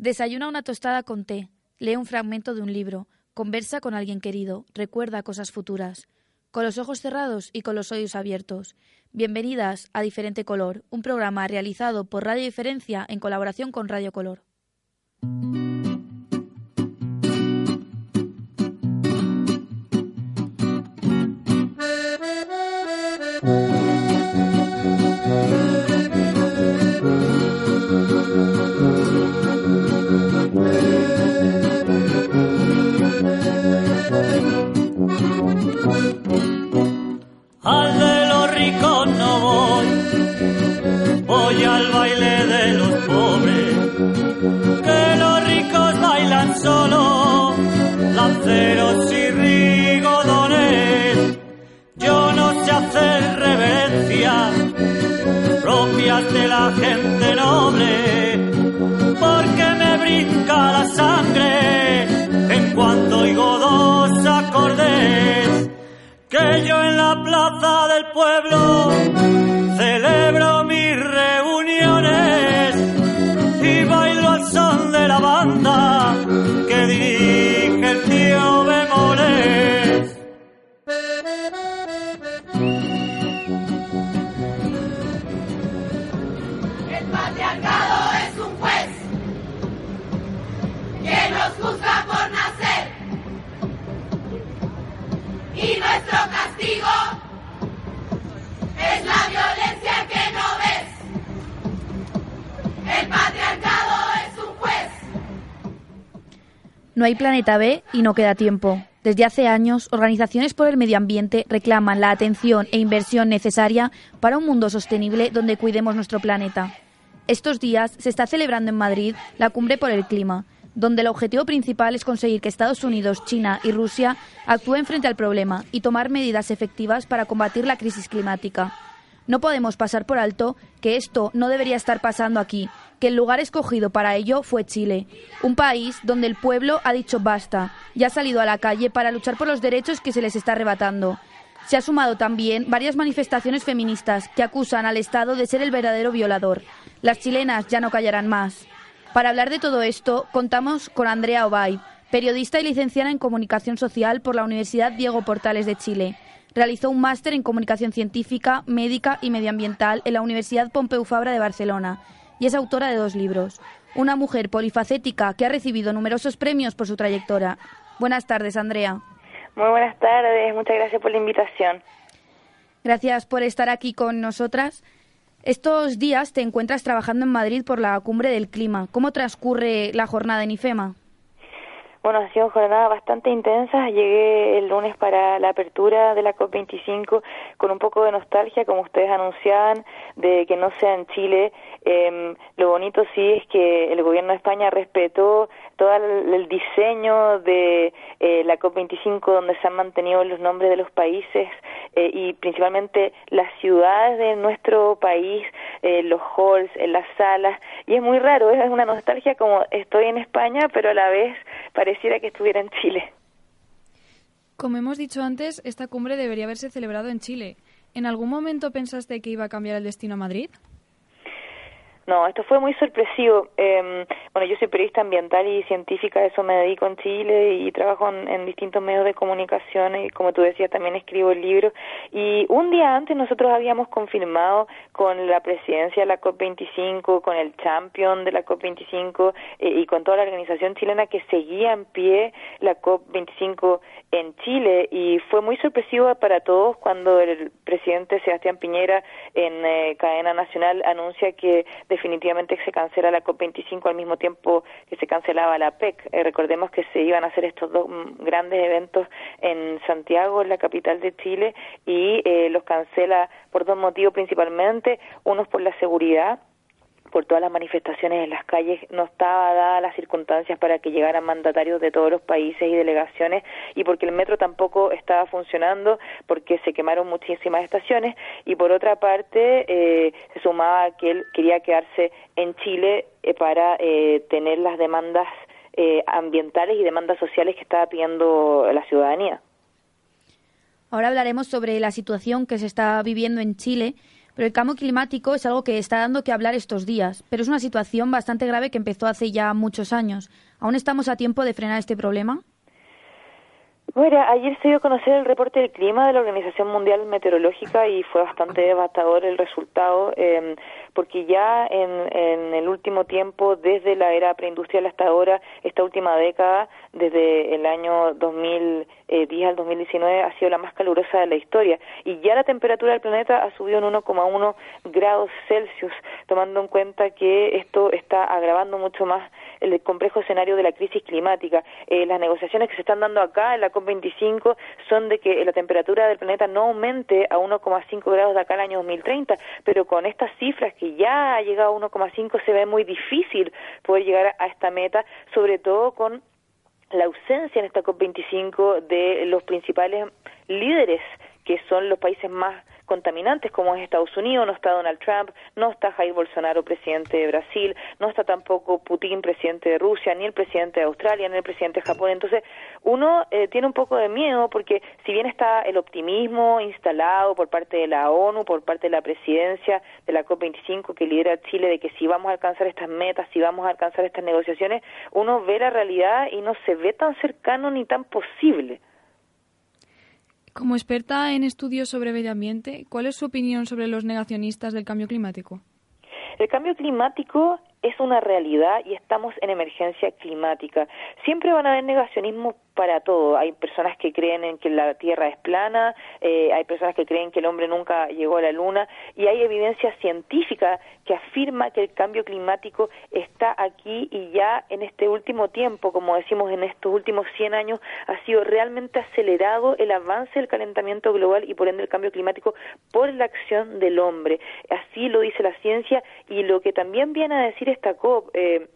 Desayuna una tostada con té, lee un fragmento de un libro, conversa con alguien querido, recuerda cosas futuras, con los ojos cerrados y con los oídos abiertos. Bienvenidas a Diferente Color, un programa realizado por Radio Diferencia en colaboración con Radio Color. Voy al baile de los pobres, que los ricos bailan solo, lanceros y rigodones. Yo no sé hacer reverencias propias de la gente noble, porque me brinca la sangre en cuanto oigo dos acordes que yo en la plaza del pueblo celebro mis reuniones y bailo al son de la banda que dirige el tío Bemoles. El patriarcado es un juez que nos juzga por nacer. Y nuestro castigo es la violencia No hay planeta B y no queda tiempo. Desde hace años, organizaciones por el medio ambiente reclaman la atención e inversión necesaria para un mundo sostenible donde cuidemos nuestro planeta. Estos días se está celebrando en Madrid la Cumbre por el Clima, donde el objetivo principal es conseguir que Estados Unidos, China y Rusia actúen frente al problema y tomar medidas efectivas para combatir la crisis climática. No podemos pasar por alto que esto no debería estar pasando aquí, que el lugar escogido para ello fue Chile, un país donde el pueblo ha dicho basta y ha salido a la calle para luchar por los derechos que se les está arrebatando. Se ha sumado también varias manifestaciones feministas que acusan al Estado de ser el verdadero violador. Las chilenas ya no callarán más. Para hablar de todo esto, contamos con Andrea Obay, periodista y licenciada en Comunicación Social por la Universidad Diego Portales de Chile. Realizó un máster en Comunicación Científica, Médica y Medioambiental en la Universidad Pompeu Fabra de Barcelona y es autora de dos libros. Una mujer polifacética que ha recibido numerosos premios por su trayectoria. Buenas tardes, Andrea. Muy buenas tardes, muchas gracias por la invitación. Gracias por estar aquí con nosotras. Estos días te encuentras trabajando en Madrid por la cumbre del clima. ¿Cómo transcurre la jornada en IFEMA? Bueno, ha sido jornada bastante intensa. Llegué el lunes para la apertura de la COP25 con un poco de nostalgia, como ustedes anunciaban, de que no sea en Chile. Eh, lo bonito sí es que el gobierno de España respetó todo el, diseño de eh, la COP25, donde se han mantenido los nombres de los países eh, y principalmente las ciudades de nuestro país, eh, los halls, en las salas. Y es muy raro, es una nostalgia como estoy en España, pero a la vez pareciera que estuviera en Chile. Como hemos dicho antes, esta cumbre debería haberse celebrado en Chile. ¿En algún momento pensaste que iba a cambiar el destino a Madrid? No, esto fue muy sorpresivo. Eh, bueno, yo soy periodista ambiental y científica, eso me dedico en Chile y trabajo en, distintos medios de comunicación y como tú decías también escribo el libro. Y un día antes nosotros habíamos confirmado con la presidencia de la COP25, con el champion de la COP25 eh, y con toda la organización chilena que seguía en pie la COP25 en Chile y fue muy sorpresivo para todos cuando el presidente Sebastián Piñera en eh, cadena nacional anuncia que definitivamente se cancela la COP25 al mismo tiempo que se cancelaba la PEC. Eh, recordemos que se iban a hacer estos dos grandes eventos en Santiago, en la capital de Chile, y eh, los cancela por dos motivos principalmente, unos por la seguridad por todas las manifestaciones en las calles no estaba dada las circunstancias para que llegaran mandatarios de todos los países y delegaciones y porque el metro tampoco estaba funcionando porque se quemaron muchísimas estaciones y por otra parte eh, se sumaba que él quería quedarse en Chile eh, para eh, tener las demandas eh, ambientales y demandas sociales que estaba pidiendo la ciudadanía. Ahora hablaremos sobre la situación que se está viviendo en Chile, Pero el cambio climático es algo que está dando que hablar estos días, pero es una situación bastante grave que empezó hace ya muchos años. ¿Aún estamos a tiempo de frenar este problema? Bueno, ayer se dio a conocer el reporte del clima de la Organización Mundial Meteorológica y fue bastante devastador el resultado, eh, porque ya en, en, el último tiempo, desde la era preindustrial hasta ahora, esta última década, desde el año 2010 al 2019, ha sido la más calurosa de la historia. Y ya la temperatura del planeta ha subido en 1,1 grados Celsius, tomando en cuenta que esto está agravando mucho más el complejo escenario de la crisis climática. Eh, las negociaciones que se están dando acá en la COP25 son de que la temperatura del planeta no aumente a 1,5 grados de acá al año 2030, pero con estas cifras que ya ha llegado a 1,5 se ve muy difícil poder llegar a esta meta, sobre todo con la ausencia en esta COP25 de los principales líderes que son los países más contaminantes como es Estados Unidos, no está Donald Trump, no está Jair Bolsonaro, presidente de Brasil, no está tampoco Putin, presidente de Rusia, ni el presidente de Australia, ni el presidente de Japón. Entonces, uno eh, tiene un poco de miedo porque si bien está el optimismo instalado por parte de la ONU, por parte de la presidencia de la COP25 que lidera Chile de que si vamos a alcanzar estas metas, si vamos a alcanzar estas negociaciones, uno ve la realidad y no se ve tan cercano ni tan posible. Como experta en estudios sobre medio ambiente, ¿cuál es su opinión sobre los negacionistas del cambio climático? El cambio climático es una realidad y estamos en emergencia climática. Siempre van a haber negacionismo para todo. Hay personas que creen en que la Tierra es plana, eh, hay personas que creen que el hombre nunca llegó a la Luna y hay evidencia científica que afirma que el cambio climático está aquí y ya en este último tiempo, como decimos en estos últimos 100 años, ha sido realmente acelerado el avance del calentamiento global y por ende el cambio climático por la acción del hombre. Así lo dice la ciencia y lo que también viene a decir esta COP. Eh,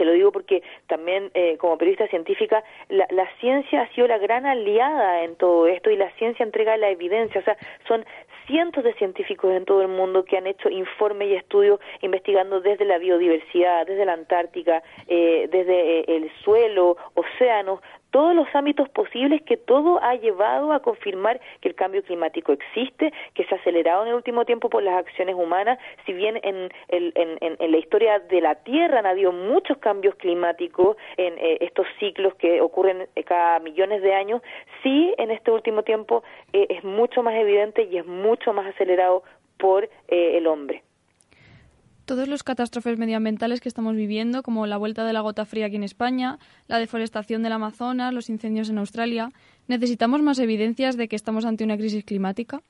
te lo digo porque también eh, como periodista científica la, la, ciencia ha sido la gran aliada en todo esto y la ciencia entrega la evidencia, o sea, son cientos de científicos en todo el mundo que han hecho informes y estudios investigando desde la biodiversidad, desde la Antártica, eh, desde eh, el suelo, océanos, todos los ámbitos posibles que todo ha llevado a confirmar que el cambio climático existe, que se ha acelerado en el último tiempo por las acciones humanas, si bien en, en, en la historia de la Tierra han habido muchos cambios climáticos en eh, estos ciclos que ocurren cada millones de años, sí en este último tiempo eh, es mucho más evidente y es mucho más acelerado por eh, el hombre todos los catástrofes medioambientales que estamos viviendo, como la vuelta de la gota fría aquí en España, la deforestación del Amazonas, los incendios en Australia, ¿necesitamos más evidencias de que estamos ante una crisis climática?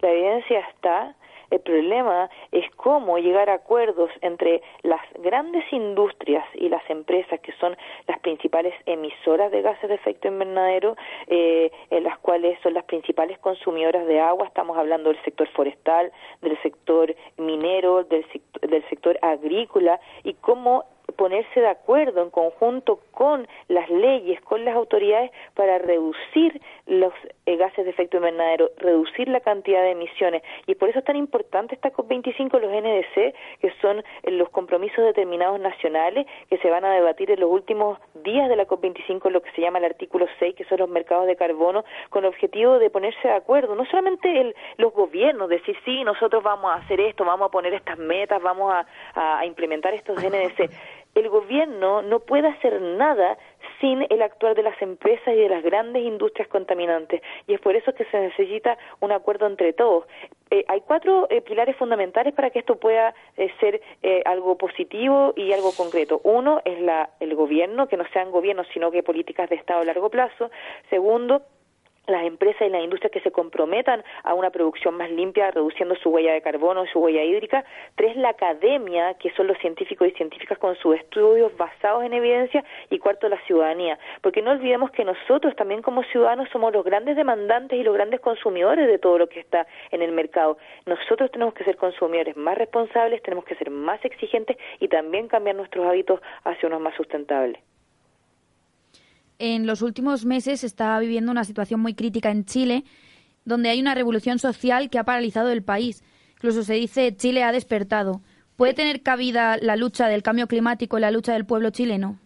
La evidencia está, el problema es cómo llegar a acuerdos entre las grandes industrias y las empresas que son las principales emisoras de gases de efecto invernadero, eh, en las cuales son las principales consumidoras de agua. Estamos hablando del sector forestal, del sector minero, del, del sector agrícola y cómo ponerse de acuerdo en conjunto con las leyes, con las autoridades para reducir los eh, gases de efecto invernadero, reducir la cantidad de emisiones. Y por eso es tan importante esta COP25, los NDC, que son eh, los compromisos determinados nacionales que se van a debatir en los últimos días de la COP25, lo que se llama el artículo 6, que son los mercados de carbono, con el objetivo de ponerse de acuerdo. No solamente el, los gobiernos, decir, sí, nosotros vamos a hacer esto, vamos a poner estas metas, vamos a, a implementar estos NDC el gobierno no puede hacer nada sin el actuar de las empresas y de las grandes industrias contaminantes. Y es por eso que se necesita un acuerdo entre todos. Eh, hay cuatro eh, pilares fundamentales para que esto pueda eh, ser eh, algo positivo y algo concreto. Uno es la, el gobierno, que no sean gobiernos, sino que políticas de Estado a largo plazo. Segundo, las empresas y las industrias que se comprometan a una producción más limpia, reduciendo su huella de carbono y su huella hídrica. Tres, la academia, que son los científicos y científicas con sus estudios basados en evidencia. Y cuarto, la ciudadanía. Porque no olvidemos que nosotros también como ciudadanos somos los grandes demandantes y los grandes consumidores de todo lo que está en el mercado. Nosotros tenemos que ser consumidores más responsables, tenemos que ser más exigentes y también cambiar nuestros hábitos hacia unos más sustentables en los últimos meses se está viviendo una situación muy crítica en Chile, donde hay una revolución social que ha paralizado el país. Incluso se dice Chile ha despertado. ¿Puede tener cabida la lucha del cambio climático en la lucha del pueblo chileno?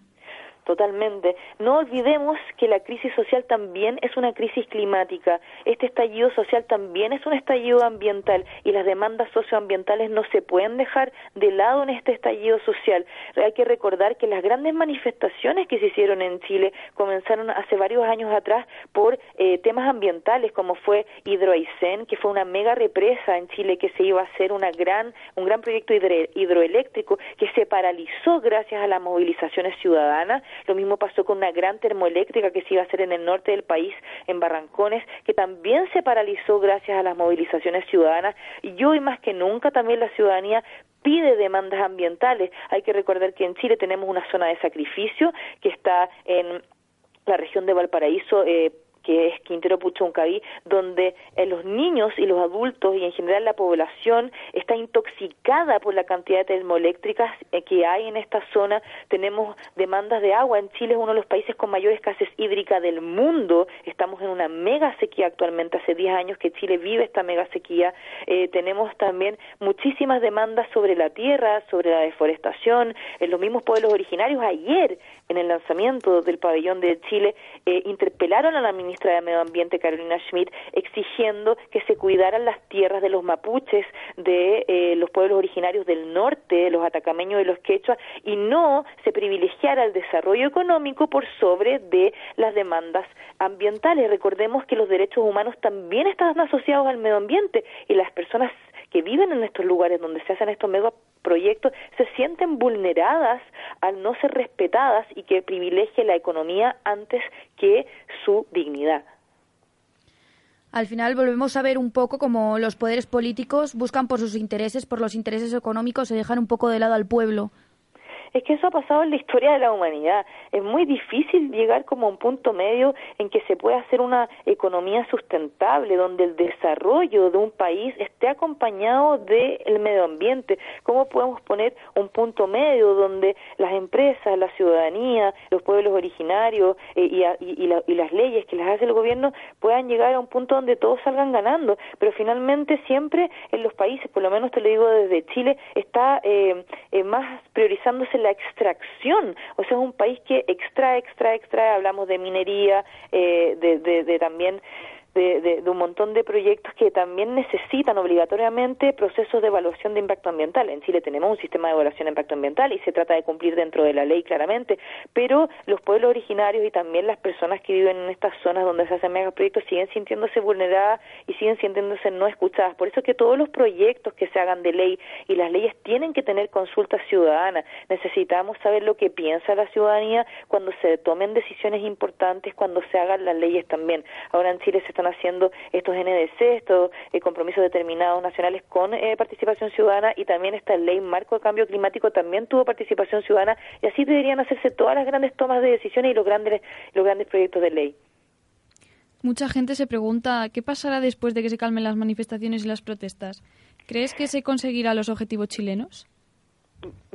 Totalmente. No olvidemos que la crisis social también es una crisis climática. Este estallido social también es un estallido ambiental y las demandas socioambientales no se pueden dejar de lado en este estallido social. Hay que recordar que las grandes manifestaciones que se hicieron en Chile comenzaron hace varios años atrás por eh, temas ambientales, como fue Hidroaicén, que fue una mega represa en Chile que se iba a hacer una gran, un gran proyecto hidroeléctrico que se paralizó gracias a las movilizaciones ciudadanas lo mismo pasó con una gran termoeléctrica que se iba a hacer en el norte del país, en Barrancones, que también se paralizó gracias a las movilizaciones ciudadanas. Y hoy más que nunca también la ciudadanía pide demandas ambientales. Hay que recordar que en Chile tenemos una zona de sacrificio que está en la región de Valparaíso, eh, que es Quintero Puchuncaví, donde eh, los niños y los adultos y en general la población está intoxicada por la cantidad de termoeléctricas eh, que hay en esta zona. Tenemos demandas de agua. En Chile es uno de los países con mayor escasez hídrica del mundo. Estamos en una mega sequía actualmente. Hace 10 años que Chile vive esta mega sequía. Eh, tenemos también muchísimas demandas sobre la tierra, sobre la deforestación. En los mismos pueblos originarios, ayer en el lanzamiento del pabellón de Chile, interpelaron a la ministra de Medio Ambiente, Carolina Schmidt, exigiendo que se cuidaran las tierras de los mapuches, de eh, los pueblos originarios del norte, los atacameños y los quechua, y no se privilegiara el desarrollo económico por sobre de las demandas ambientales. Recordemos que los derechos humanos también están asociados al medio ambiente y las personas que viven en estos lugares donde se hacen estos megaproyectos se sienten vulneradas al no ser respetadas y que privilegie la economía antes que su dignidad. Al final volvemos a ver un poco como los poderes políticos buscan por sus intereses, por los intereses económicos, se dejan un poco de lado al pueblo es que eso ha pasado en la historia de la humanidad. Es muy difícil llegar como a un punto medio en que se pueda hacer una economía sustentable, donde el desarrollo de un país esté acompañado del medio ambiente. ¿Cómo podemos poner un punto medio donde las empresas, la ciudadanía, los pueblos originarios eh, y, y, las leyes que las hace el gobierno puedan llegar a un punto donde todos salgan ganando? Pero finalmente siempre en los países, por lo menos te lo digo desde Chile, está eh, eh, más priorizándose la extracción, o sea, es un país que extrae, extrae, extrae, hablamos de minería, eh, de, de, de también de, de, un montón de proyectos que también necesitan obligatoriamente procesos de evaluación de impacto ambiental. En Chile tenemos un sistema de evaluación de impacto ambiental y se trata de cumplir dentro de la ley claramente, pero los pueblos originarios y también las personas que viven en estas zonas donde se hacen megaproyectos siguen sintiéndose vulneradas y siguen sintiéndose no escuchadas. Por eso es que todos los proyectos que se hagan de ley y las leyes tienen que tener consulta ciudadana. Necesitamos saber lo que piensa la ciudadanía cuando se tomen decisiones importantes, cuando se hagan las leyes también. Ahora en Chile se está haciendo estos NDC, estos eh, compromisos determinados nacionales con eh, participación ciudadana y también esta ley marco de cambio climático también tuvo participación ciudadana y así deberían hacerse todas las grandes tomas de decisiones y los grandes, los grandes proyectos de ley. Mucha gente se pregunta qué pasará después de que se calmen las manifestaciones y las protestas. ¿Crees que se conseguirá los objetivos chilenos?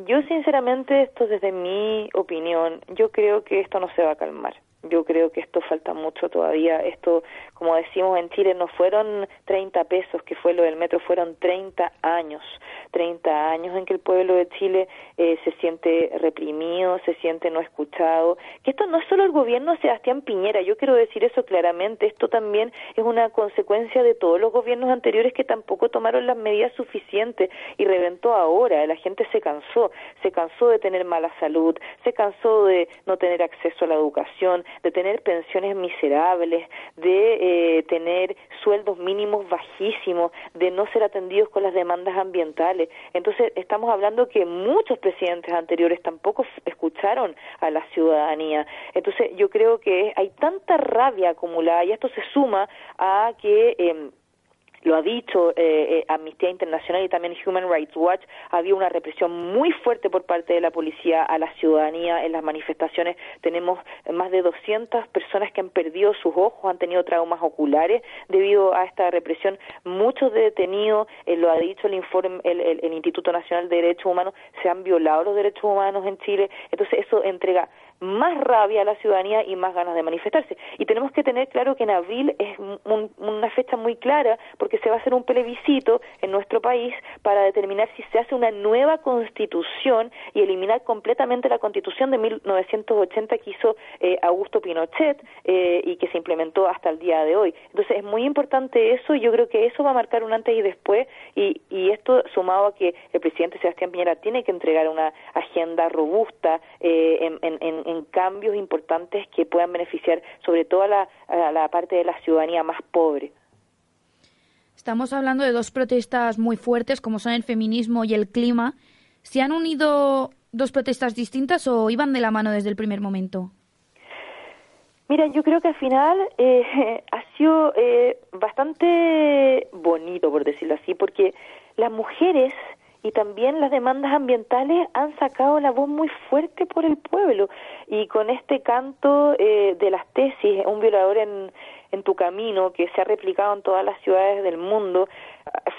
Yo sinceramente, esto desde mi opinión, yo creo que esto no se va a calmar yo creo que esto falta mucho todavía. Esto, como decimos en Chile, no fueron 30 pesos que fue lo del metro, fueron 30 años. 30 años en que el pueblo de Chile eh, se siente reprimido, se siente no escuchado. Que esto no es solo el gobierno de Sebastián Piñera, yo quiero decir eso claramente. Esto también es una consecuencia de todos los gobiernos anteriores que tampoco tomaron las medidas suficientes y reventó ahora. La gente se cansó, se cansó de tener mala salud, se cansó de no tener acceso a la educación, de tener pensiones miserables, de eh, tener sueldos mínimos bajísimos, de no ser atendidos con las demandas ambientales. Entonces, estamos hablando que muchos presidentes anteriores tampoco escucharon a la ciudadanía. Entonces, yo creo que hay tanta rabia acumulada y esto se suma a que... Eh, lo ha dicho eh, eh, Amnistía Internacional y también Human Rights Watch, había una represión muy fuerte por parte de la policía a la ciudadanía en las manifestaciones. Tenemos más de 200 personas que han perdido sus ojos, han tenido traumas oculares debido a esta represión. Muchos detenidos, eh, lo ha dicho el informe, el, el Instituto Nacional de Derechos Humanos, se han violado los derechos humanos en Chile. Entonces eso entrega más rabia a la ciudadanía y más ganas de manifestarse. Y tenemos que tener claro que en abril es una fecha muy clara porque se va a hacer un plebiscito en nuestro país para determinar si se hace una nueva constitución y eliminar completamente la constitución de 1980 que hizo eh, Augusto Pinochet eh, y que se implementó hasta el día de hoy. Entonces es muy importante eso y yo creo que eso va a marcar un antes y después y, y esto sumado a que el presidente Sebastián Piñera tiene que entregar una agenda robusta eh, en, cambios importantes que puedan beneficiar sobre todo a la, parte de la ciudadanía más pobre. Estamos hablando de dos protestas muy fuertes como son el feminismo y el clima. ¿Se han unido dos protestas distintas o iban de la mano desde el primer momento? Mira, yo creo que al final eh, ha sido eh, bastante bonito, por decirlo así, porque las mujeres y también las demandas ambientales han sacado la voz muy fuerte por el pueblo. Y con este canto eh, de las tesis, un violador en, en tu camino que se ha replicado en todas las ciudades del mundo,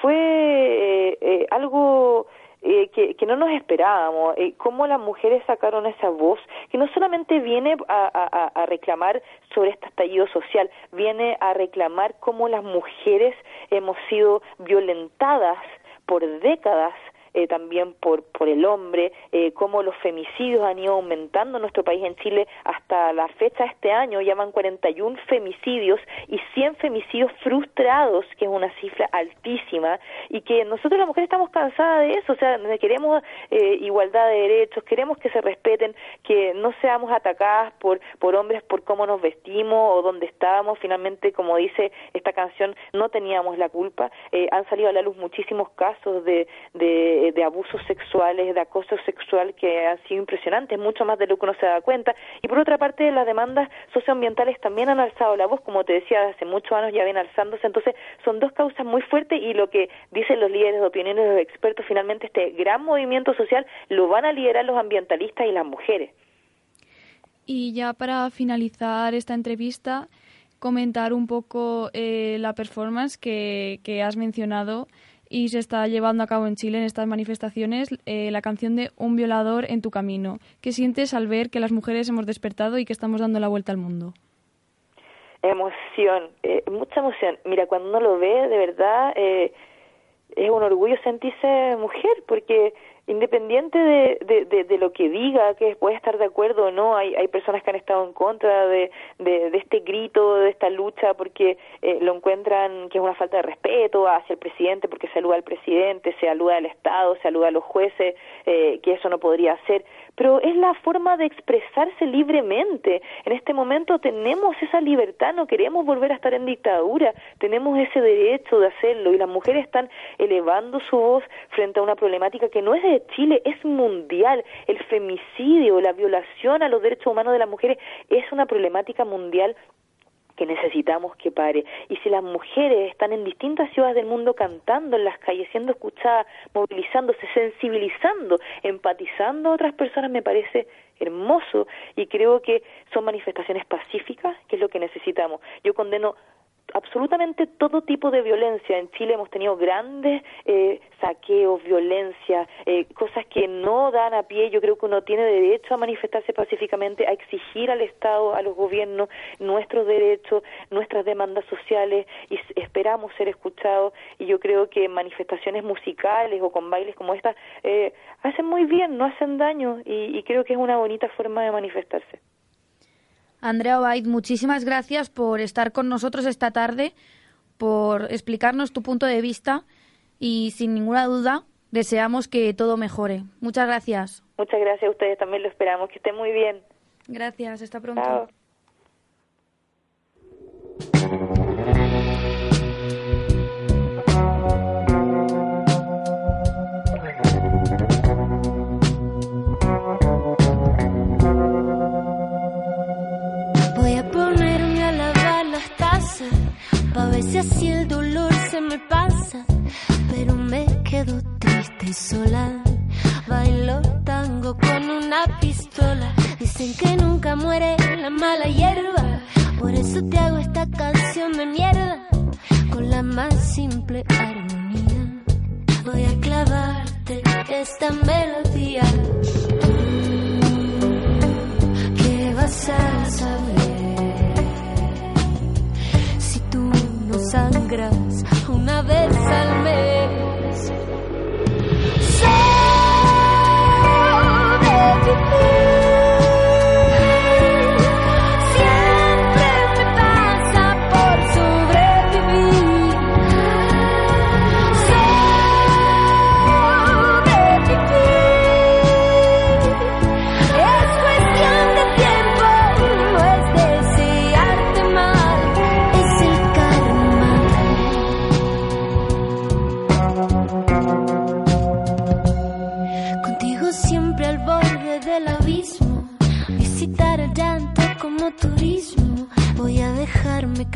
fue eh, eh, algo que, que, no nos esperábamos, eh, cómo las mujeres sacaron esa voz, que no solamente viene a, a, reclamar sobre este estallido social, viene a reclamar cómo las mujeres hemos sido violentadas por décadas eh, también por, por el hombre, eh, cómo los femicidios han ido aumentando en nuestro país, en Chile, hasta la fecha de este año, llaman 41 femicidios y 100 femicidios frustrados, que es una cifra altísima, y que nosotros las mujeres estamos cansadas de eso, o sea, queremos eh, igualdad de derechos, queremos que se respeten, que no seamos atacadas por, por hombres por cómo nos vestimos o dónde estábamos, finalmente, como dice esta canción, no teníamos la culpa, eh, han salido a la luz muchísimos casos de, de de, abusos sexuales, de acoso sexual que han sido impresionantes, mucho más de lo que uno se da cuenta. Y por otra parte, las demandas socioambientales también han alzado la voz, como te decía, hace muchos años ya vienen alzándose. Entonces, son dos causas muy fuertes y lo que dicen los líderes de opinión y los expertos, finalmente este gran movimiento social lo van a liderar los ambientalistas y las mujeres. Y ya para finalizar esta entrevista, comentar un poco eh, la performance que, que has mencionado y se está llevando a cabo en Chile en estas manifestaciones eh, la canción de Un violador en tu camino. ¿Qué sientes al ver que las mujeres hemos despertado y que estamos dando la vuelta al mundo? Emoción, eh, mucha emoción. Mira, cuando uno lo ve, de verdad, eh, es un orgullo sentirse mujer, porque independiente de, lo que diga, que puede estar de acuerdo o no, hay, hay personas que han estado en contra de, de, este grito, de esta lucha, porque eh, lo encuentran que es una falta de respeto hacia el presidente, porque se aluda al presidente, se aluda al Estado, se aluda a los jueces, eh, que eso no podría ser pero es la forma de expresarse libremente. En este momento tenemos esa libertad, no queremos volver a estar en dictadura, tenemos ese derecho de hacerlo y las mujeres están elevando su voz frente a una problemática que no es de Chile, es mundial. El femicidio, la violación a los derechos humanos de las mujeres es una problemática mundial que necesitamos que pare. Y si las mujeres están en distintas ciudades del mundo cantando en las calles, siendo escuchadas, movilizándose, sensibilizando, empatizando a otras personas, me parece hermoso y creo que son manifestaciones pacíficas, que es lo que necesitamos. Yo condeno absolutamente todo tipo de violencia. En Chile hemos tenido grandes eh, saqueos, violencia, eh, cosas que no dan a pie. Yo creo que uno tiene derecho a manifestarse pacíficamente, a exigir al Estado, a los gobiernos, nuestros derechos, nuestras demandas sociales y esperamos ser escuchados. Y yo creo que manifestaciones musicales o con bailes como esta eh, hacen muy bien, no hacen daño y creo que es una bonita forma de manifestarse. Andrea Obaid, muchísimas gracias por estar con nosotros esta tarde, por explicarnos tu punto de vista y sin ninguna duda deseamos que todo mejore. Muchas gracias. Muchas gracias a ustedes, también lo esperamos. Que esté muy bien. Gracias, hasta pronto. sola. Bailo tango con una pistola. Dicen que nunca muere la mala hierba. Por eso te hago esta canción de mierda. Con la más simple armonía. Voy a clavarte esta melodía. ¿Qué vas a saber? Si tú no sangras una vez al mes. solve everything.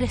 Que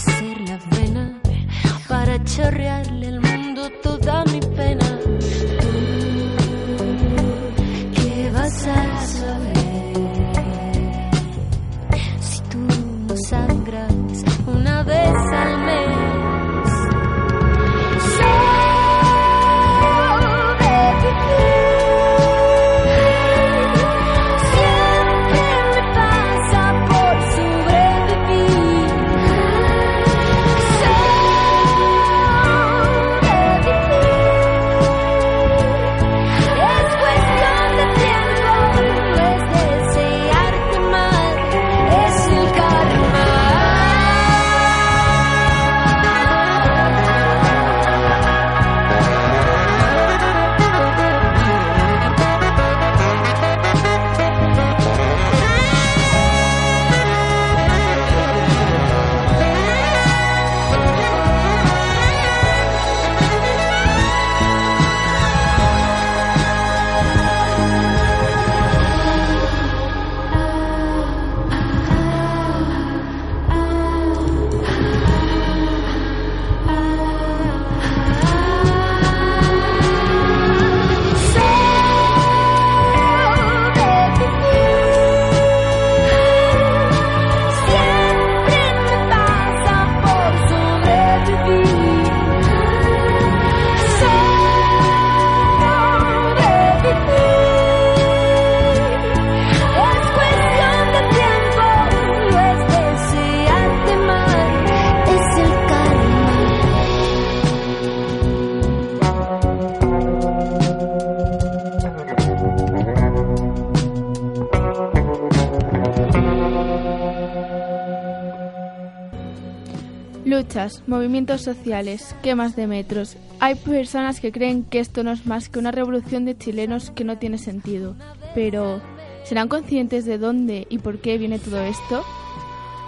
movimientos sociales, quemas de metros. Hay personas que creen que esto no es más que una revolución de chilenos que no tiene sentido. Pero, ¿serán conscientes de dónde y por qué viene todo esto?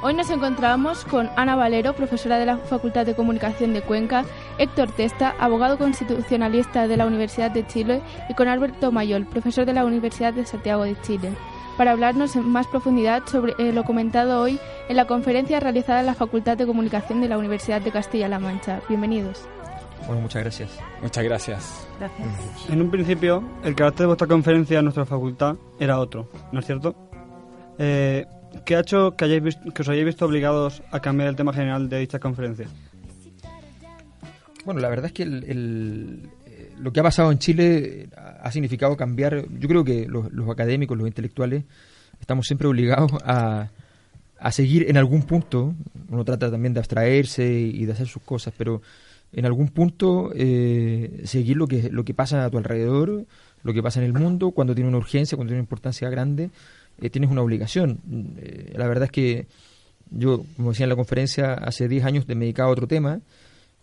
Hoy nos encontramos con Ana Valero, profesora de la Facultad de Comunicación de Cuenca, Héctor Testa, abogado constitucionalista de la Universidad de Chile, y con Alberto Mayol, profesor de la Universidad de Santiago de Chile para hablarnos en más profundidad sobre eh, lo comentado hoy en la conferencia realizada en la Facultad de Comunicación de la Universidad de Castilla-La Mancha. Bienvenidos. Bueno, muchas gracias. Muchas gracias. Gracias. En un principio, el carácter de vuestra conferencia en nuestra facultad era otro, ¿no es cierto? Eh, ¿Qué ha hecho que, hayáis que os hayáis visto obligados a cambiar el tema general de dicha conferencia? Bueno, la verdad es que el, lo que ha pasado en Chile ha significado cambiar, yo creo que los, académicos, los intelectuales, estamos siempre obligados a, a, seguir en algún punto, uno trata también de abstraerse y de hacer sus cosas, pero en algún punto eh, seguir lo que, lo que pasa a tu alrededor, lo que pasa en el mundo, cuando tiene una urgencia, cuando tiene una importancia grande, eh, tienes una obligación. Eh, la verdad es que yo, como decía en la conferencia, hace 10 años me dedicaba a otro tema,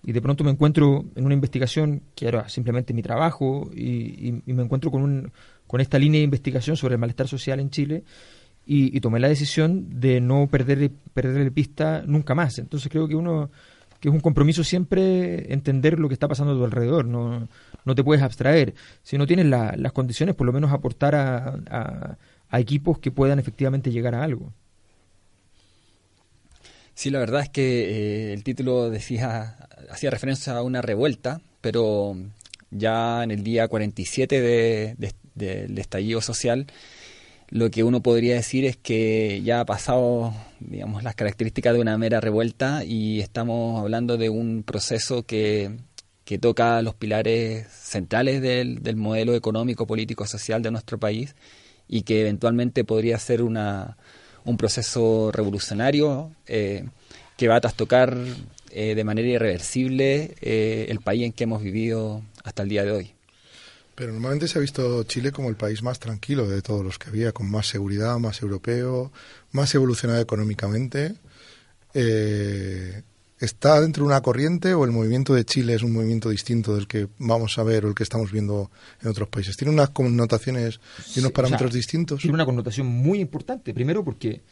y de pronto me encuentro en una investigación que era simplemente mi trabajo y, me encuentro con, un, con esta línea de investigación sobre el malestar social en Chile y, tomé la decisión de no perder perderle pista nunca más. Entonces creo que uno que es un compromiso siempre entender lo que está pasando a tu alrededor, no, no te puedes abstraer. Si no tienes las condiciones, por lo menos aportar a, a equipos que puedan efectivamente llegar a algo. Sí, la verdad es que eh, el título decía, hacía referencia a una revuelta, pero ya en el día 47 de, del estallido social, lo que uno podría decir es que ya ha pasado, digamos, las características de una mera revuelta y estamos hablando de un proceso que, que toca los pilares centrales del, del modelo económico, político, social de nuestro país y que eventualmente podría ser una un proceso revolucionario eh, que va a trastocar eh, de manera irreversible eh, el país en que hemos vivido hasta el día de hoy. Pero normalmente se ha visto Chile como el país más tranquilo de todos los que había, con más seguridad, más europeo, más evolucionado económicamente. ¿Está dentro de una corriente o el movimiento de Chile es un movimiento distinto del que vamos a ver o el que estamos viendo en otros países? ¿Tiene unas connotaciones y unos parámetros o sea, distintos? Tiene una connotación muy importante. Primero porque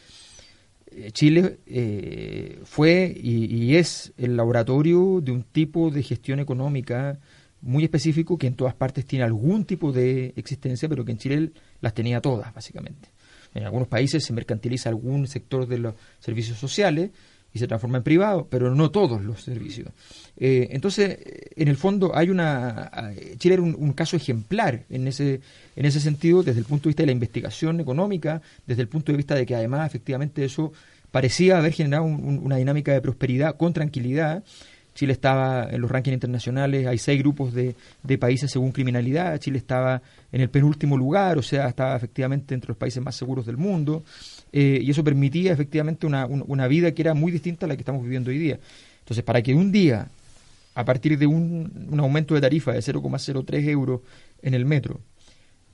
eh, Chile eh, fue y, y es el laboratorio de un tipo de gestión económica muy específico que en todas partes tiene algún tipo de existencia, pero que en Chile las tenía todas, básicamente. En algunos países se mercantiliza algún sector de los servicios sociales y se transforma en privado, pero no todos los servicios. Eh, entonces, en el fondo, hay una Chile era un, caso ejemplar en ese en ese sentido, desde el punto de vista de la investigación económica, desde el punto de vista de que además, efectivamente, eso parecía haber generado un- una dinámica de prosperidad con tranquilidad. Chile estaba en los rankings internacionales, hay seis grupos de, de países según criminalidad, Chile estaba en el penúltimo lugar, o sea, estaba efectivamente entre los países más seguros del mundo, eh, y eso permitía efectivamente una, un- una vida que era muy distinta a la que estamos viviendo hoy día. Entonces, para que un día, a partir de un, un aumento de tarifa de 0,03 euros en el metro,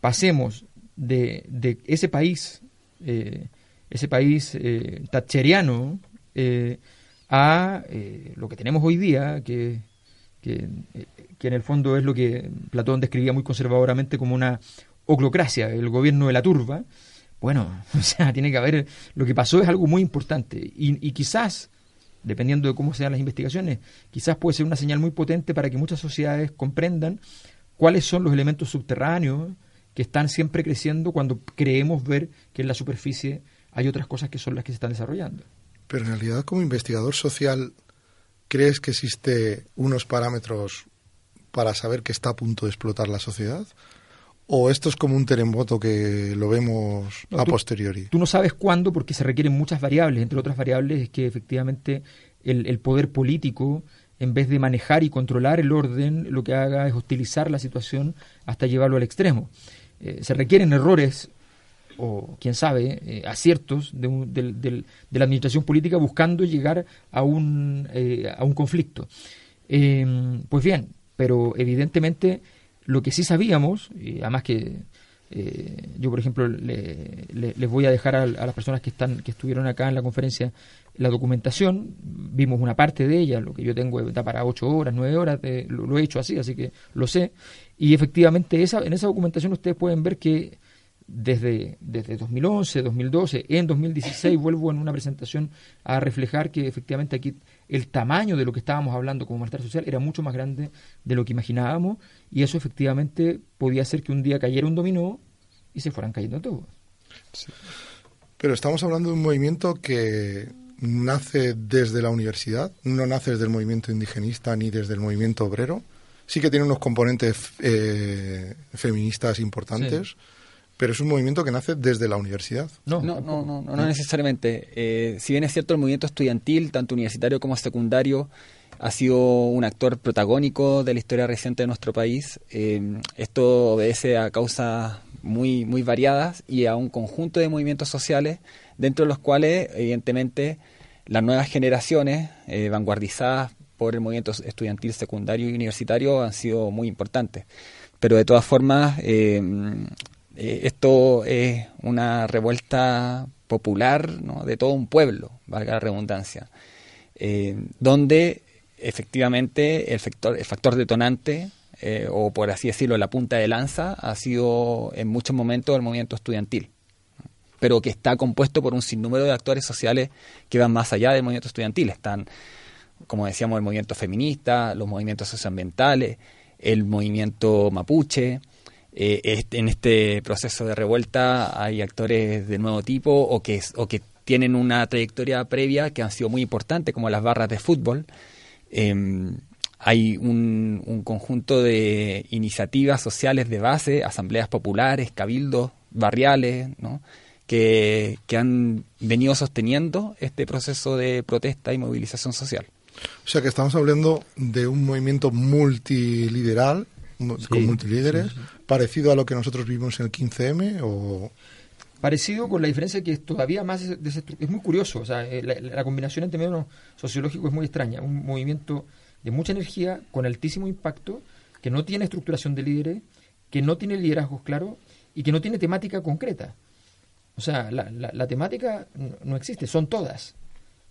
pasemos de, de ese país, eh, ese país eh, thatcheriano, eh, a lo que tenemos hoy día, que, que, que en el fondo es lo que Platón describía muy conservadoramente como una oclocracia, el gobierno de la turba. Bueno, o sea, tiene que haber. Lo que pasó es algo muy importante. Y, y quizás, dependiendo de cómo sean las investigaciones, quizás puede ser una señal muy potente para que muchas sociedades comprendan cuáles son los elementos subterráneos que están siempre creciendo cuando creemos ver que en la superficie hay otras cosas que son las que se están desarrollando. Pero en realidad, como investigador social, ¿crees que existe unos parámetros para saber que está a punto de explotar la sociedad? ¿O esto es como un terremoto que lo vemos No, a tú- posteriori? Tú no sabes cuándo porque se requieren muchas variables. Entre otras variables es que efectivamente el, el poder político, en vez de manejar y controlar el orden, lo que haga es hostilizar la situación hasta llevarlo al extremo. Eh, se requieren errores o, quién sabe, eh, aciertos de, un- del- del- de la administración política buscando llegar a un, eh, a un conflicto. Eh, pues bien, pero evidentemente lo que sí sabíamos, y además que eh, yo, por ejemplo, le- le- les voy a dejar a, las personas que están que estuvieron acá en la conferencia la documentación. Vimos una parte de ella, lo que yo tengo da para ocho horas, nueve horas, de- lo, lo he hecho así, así que lo sé. Y efectivamente, esa, en esa documentación ustedes pueden ver que desde, desde 2011, 2012, en 2016 vuelvo en una presentación a reflejar que efectivamente aquí el tamaño de lo que estábamos hablando como malestar social era mucho más grande de lo que imaginábamos y eso efectivamente podía hacer que un día cayera un dominó y se fueran cayendo todos. Pero estamos hablando de un movimiento que nace desde la universidad, no nace desde el movimiento indigenista ni desde el movimiento obrero. Sí que tiene unos componentes eh, feministas importantes, pero es un movimiento que nace desde la universidad. No, no, no, no, no necesariamente. Eh, si bien es cierto, el movimiento estudiantil, tanto universitario como secundario, ha sido un actor protagónico de la historia reciente de nuestro país. Eh, esto obedece a causas muy, muy variadas y a un conjunto de movimientos sociales, dentro de los cuales, evidentemente, las nuevas generaciones, eh, vanguardizadas por el movimiento estudiantil secundario y universitario, han sido muy importantes. Pero de todas formas, eh, esto es una revuelta popular ¿no? de todo un pueblo, valga la redundancia, eh, donde efectivamente el factor, detonante, eh, o por así decirlo, la punta de lanza, ha sido en muchos momentos el movimiento estudiantil, pero que está compuesto por un sinnúmero de actores sociales que van más allá del movimiento estudiantil. Están, como decíamos, el movimiento feminista, los movimientos socioambientales, el movimiento mapuche, eh, este- en este proceso de revuelta hay actores de nuevo tipo o que, o que tienen una trayectoria previa que han sido muy importantes, como las barras de fútbol. Eh, hay un, un conjunto de iniciativas sociales de base, asambleas populares, cabildos barriales, ¿no? que, que han venido sosteniendo este proceso de protesta y movilización social. O sea que estamos hablando de un movimiento multilideral, mu- con multilíderes, parecido a lo que nosotros vivimos en el 15M o... Parecido con la diferencia que es todavía más es muy curioso, o sea, eh, la, combinación en términos sociológicos es muy extraña, un movimiento de mucha energía con altísimo impacto que no tiene estructuración de líderes, que no tiene liderazgos claros y que no tiene temática concreta. O sea, la, la, la temática no existe, son todas,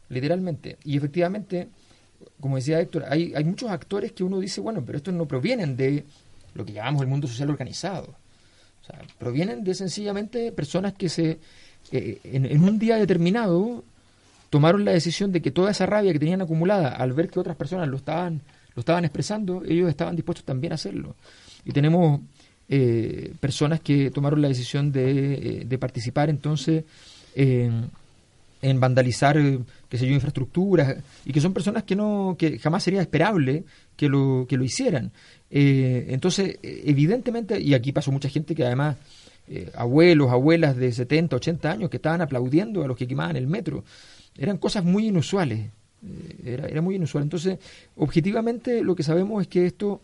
literalmente. Y efectivamente, como decía Héctor, hay, hay muchos actores que uno dice, bueno, pero estos no provienen de lo que llamamos el mundo social organizado. O sea, provienen de sencillamente personas que se eh, en, un día determinado tomaron la decisión de que toda esa rabia que tenían acumulada al ver que otras personas lo estaban lo estaban expresando, ellos estaban dispuestos también a hacerlo. Y tenemos eh, personas que tomaron la decisión de, eh, de participar entonces en, en vandalizar, eh, qué sé yo, infraestructuras, y que son personas que no, que jamás sería esperable que lo, que lo hicieran. Eh, entonces, eh, evidentemente, y aquí pasó mucha gente que además, abuelos, abuelas de 70, 80 años que estaban aplaudiendo a los que quemaban el metro. Eran cosas muy inusuales. Era, era muy inusual. Entonces, objetivamente, lo que sabemos es que esto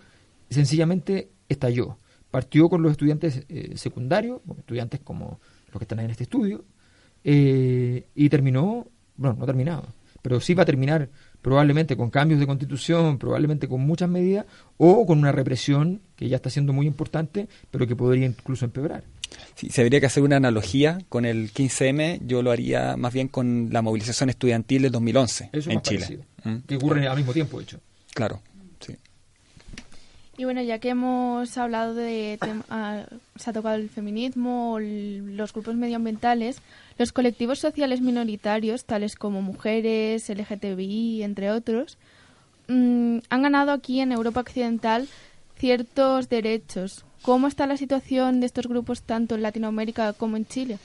sencillamente estalló. Partió con los estudiantes secundarios, estudiantes como los que están en este estudio, eh, y terminó, bueno, no ha terminado, pero sí va a terminar probablemente con cambios de constitución, probablemente con muchas medidas, o con una represión que ya está siendo muy importante, pero que podría incluso empeorar. Sí, si habría que hacer una analogía con el 15M, yo lo haría más bien con la movilización estudiantil del 2011 Eso en Chile. parecido, ¿Mm? que ocurre al mismo tiempo, de hecho. Claro. Y bueno, ya que hemos hablado de... ah, se ha tocado el feminismo, los grupos medioambientales, los colectivos sociales minoritarios, tales como mujeres, LGTBI, entre otros, mm, han ganado aquí en Europa Occidental ciertos derechos. ¿Cómo está la situación de estos grupos tanto en Latinoamérica como en Chile?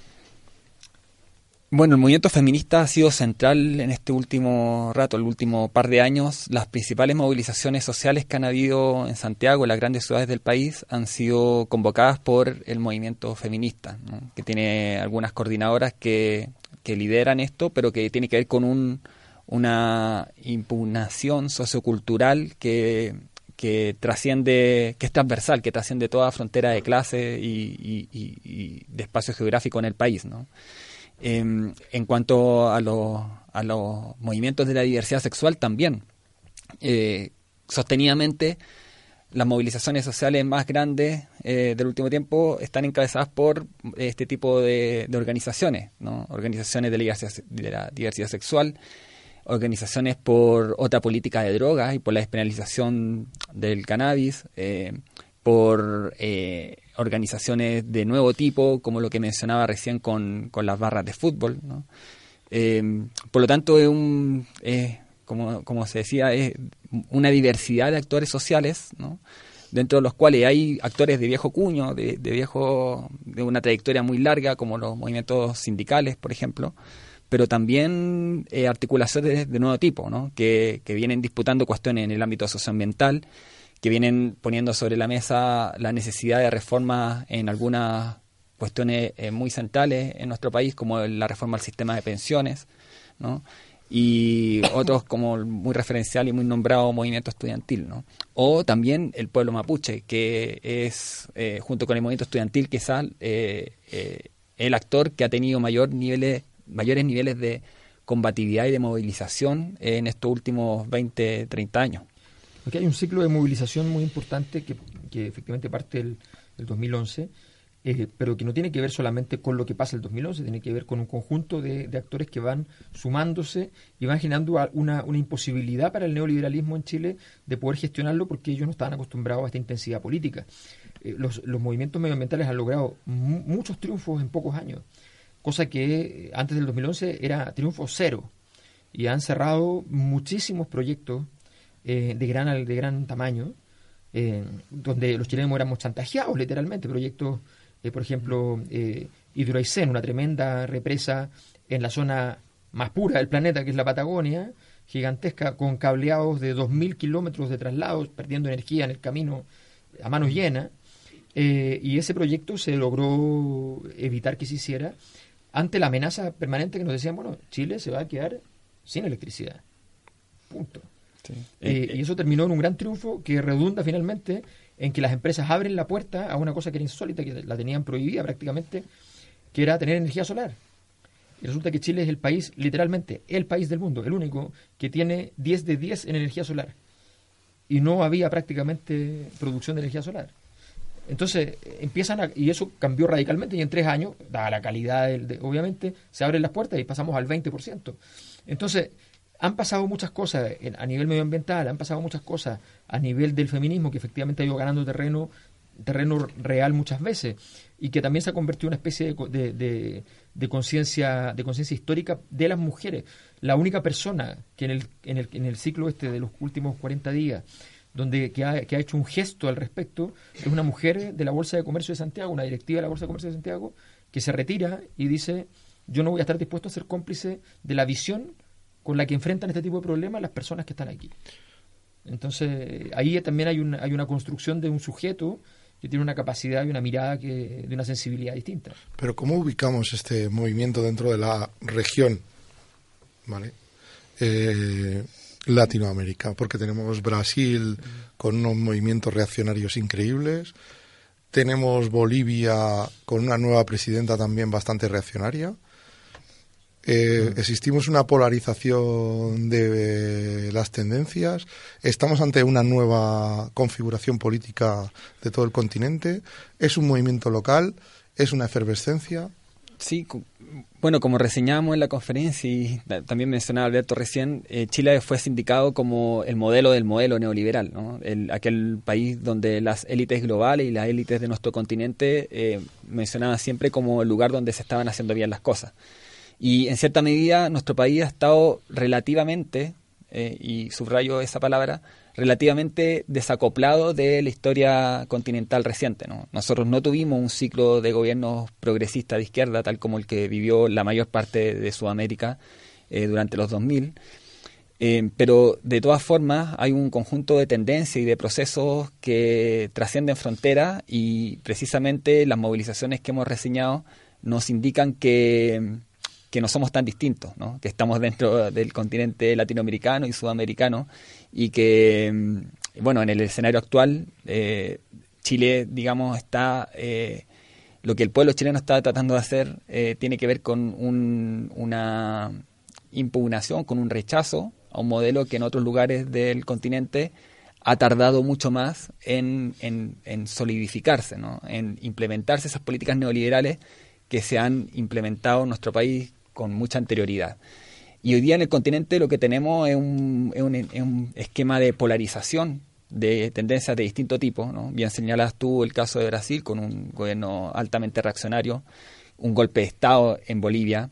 Bueno, el movimiento feminista ha sido central en este último rato, el último par de años. Las principales movilizaciones sociales que han habido en Santiago, en las grandes ciudades del país, han sido convocadas por el movimiento feminista, ¿no? que tiene algunas coordinadoras que, lideran esto, pero que tiene que ver con un, una impugnación sociocultural que, que trasciende, que es transversal, que trasciende toda frontera de clase y- y de espacio geográfico en el país, ¿no? Em, en cuanto a, los- a los movimientos de la diversidad sexual también. Eh, sostenidamente, las movilizaciones sociales más grandes eh, del último tiempo están encabezadas por este tipo de, de organizaciones, ¿no? organizaciones de la, diversidad, de la diversidad sexual, organizaciones por otra política de drogas y por la despenalización del cannabis, eh, por eh, organizaciones de nuevo tipo, como lo que mencionaba recién con, con las barras de fútbol. ¿no? Eh, por lo tanto, es un, es, como, como se decía, es una diversidad de actores sociales, ¿no? dentro de los cuales hay actores de viejo cuño, de, de viejo, de una trayectoria muy larga, como los movimientos sindicales, por ejemplo, pero también eh, articulaciones de, de nuevo tipo, ¿no? que, que vienen disputando cuestiones en el ámbito socioambiental, que vienen poniendo sobre la mesa la necesidad de reformas en algunas cuestiones eh, muy centrales en nuestro país, como la reforma al sistema de pensiones, ¿no? y otros como el muy referencial y muy nombrado movimiento estudiantil, ¿no? O también el pueblo mapuche, que es, eh, junto con el movimiento estudiantil, quizás eh, eh, el actor que ha tenido mayor niveles, mayores niveles de combatividad y de movilización en estos últimos 20, 30 años. Aquí hay un ciclo de movilización muy importante que, que efectivamente parte del, del 2011, eh, pero que no tiene que ver solamente con lo que pasa el 2011, tiene que ver con un conjunto de, de actores que van sumándose y van generando una, una imposibilidad para el neoliberalismo en Chile de poder gestionarlo porque ellos no estaban acostumbrados a esta intensidad política. Eh, los, los movimientos medioambientales han logrado mu- muchos triunfos en pocos años, cosa que eh, antes del 2011 era triunfo cero y han cerrado muchísimos proyectos eh, de gran de gran tamaño eh, donde los chilenos éramos chantajeados literalmente proyectos eh, por ejemplo eh, una tremenda represa en la zona más pura del planeta que es la Patagonia gigantesca con cableados de 2.000 kilómetros de traslados perdiendo energía en el camino a manos llenas eh, y ese proyecto se logró evitar que se hiciera ante la amenaza permanente que nos decían, bueno, Chile se va a quedar sin electricidad. Punto. Eh, y eso terminó en un gran triunfo que redunda finalmente en que las empresas abren la puerta a una cosa que era insólita, que la tenían prohibida prácticamente, que era tener energía solar. Y resulta que Chile es el país, literalmente, el país del mundo, el único que tiene 10 de 10 en energía solar. Y no había prácticamente producción de energía solar. Entonces, eh, empiezan a, y eso cambió radicalmente y en tres años, dada la calidad, del, de- obviamente, se abren las puertas y pasamos al 20%. Entonces, han pasado muchas cosas a nivel medioambiental, han pasado muchas cosas a nivel del feminismo que efectivamente ha ido ganando terreno terreno real muchas veces y que también se ha convertido en una especie de, de- de conciencia de conciencia histórica de las mujeres. La única persona que en el, en el, en el ciclo este de los últimos 40 días donde que ha, que ha hecho un gesto al respecto es una mujer de la Bolsa de Comercio de Santiago, una directiva de la Bolsa de Comercio de Santiago, que se retira y dice yo no voy a estar dispuesto a ser cómplice de la visión con la que enfrentan este tipo de problemas las personas que están aquí. Entonces, ahí también hay una, hay una construcción de un sujeto que tiene una capacidad y una mirada que, de una sensibilidad distinta. Pero ¿cómo ubicamos este movimiento dentro de la región? ¿Vale? Eh, Latinoamérica, porque tenemos Brasil con unos movimientos reaccionarios increíbles, tenemos Bolivia con una nueva presidenta también bastante reaccionaria, eh, existimos una polarización de las tendencias, estamos ante una nueva configuración política de todo el continente, es un movimiento local, es una efervescencia. Sí, bueno, como reseñamos en la conferencia y ta- también mencionaba Alberto recién, eh, Chile fue sindicado como el modelo del modelo neoliberal, ¿no? El- aquel país donde las élites globales y las élites de nuestro continente eh, mencionaban siempre como el lugar donde se estaban haciendo bien las cosas. Y en cierta medida nuestro país ha estado relativamente, eh, y subrayo esa palabra, relativamente desacoplado de la historia continental reciente. ¿no? Nosotros no tuvimos un ciclo de gobiernos progresistas de izquierda tal como el que vivió la mayor parte de Sudamérica eh, durante los 2000. Eh, pero de todas formas hay un conjunto de tendencias y de procesos que trascienden fronteras y precisamente las movilizaciones que hemos reseñado nos indican que, que no somos tan distintos, ¿no? que estamos dentro del continente latinoamericano y sudamericano y que, mm, bueno, en el escenario actual eh, Chile, digamos, está... eh, lo que el pueblo chileno está tratando de hacer eh, tiene que ver con un- una impugnación, con un rechazo a un modelo que en otros lugares del continente ha tardado mucho más en, en- en solidificarse, ¿no? en implementarse esas políticas neoliberales que se han implementado en nuestro país con mucha anterioridad. Y hoy día en el continente lo que tenemos es un, es un- es un esquema de polarización de tendencias de distinto tipo. ¿no? Bien señalas tú el caso de Brasil con un gobierno altamente reaccionario, un golpe de Estado en Bolivia.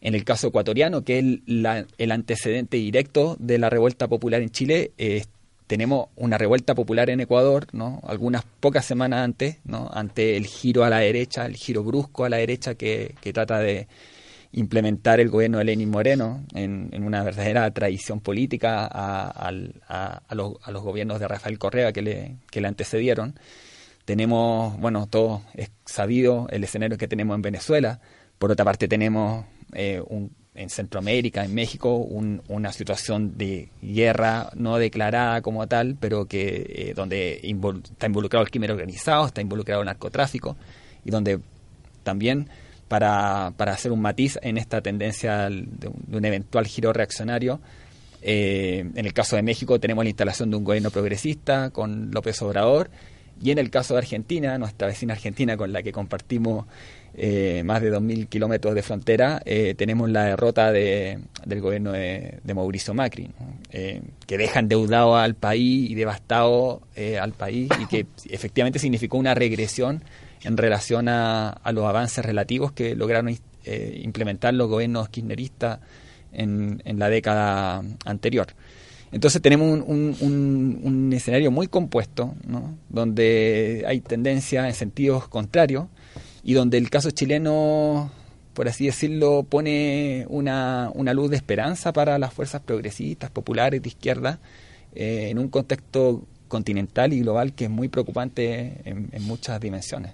En el caso ecuatoriano, que es el, la- el antecedente directo de la revuelta popular en Chile, eh, tenemos una revuelta popular en Ecuador, ¿no? algunas pocas semanas antes, ¿no? ante el giro a la derecha, el giro brusco a la derecha que, que trata de implementar el gobierno de Lenín Moreno en, en una verdadera traición política a, a- a los, a los gobiernos de Rafael Correa que le, que le antecedieron. Tenemos, bueno, todo es sabido el escenario que tenemos en Venezuela. Por otra parte, tenemos eh, en Centroamérica, en México, un- una situación de guerra no declarada como tal, pero que eh, donde está involucrado el crimen organizado, está involucrado el narcotráfico y donde también para, para hacer un matiz en esta tendencia de un, de un eventual giro reaccionario. eh, en el caso de México tenemos la instalación de un gobierno progresista con López Obrador y en el caso de Argentina, nuestra vecina Argentina con la que compartimos eh, más de 2.000 kilómetros de frontera, eh, tenemos la derrota de- del gobierno de, Mauricio Macri, eh, que deja endeudado al país y devastado al país y que efectivamente significó una regresión en relación a, a los avances relativos que lograron eh, implementar los gobiernos kirchneristas en, la década anterior. Entonces tenemos un, un- un- un escenario muy compuesto, ¿no? donde hay tendencias en sentidos contrarios y donde el caso chileno, por así decirlo, pone una, una luz de esperanza para las fuerzas progresistas, populares, de izquierda, eh, en un contexto continental y global que es muy preocupante en, en muchas dimensiones.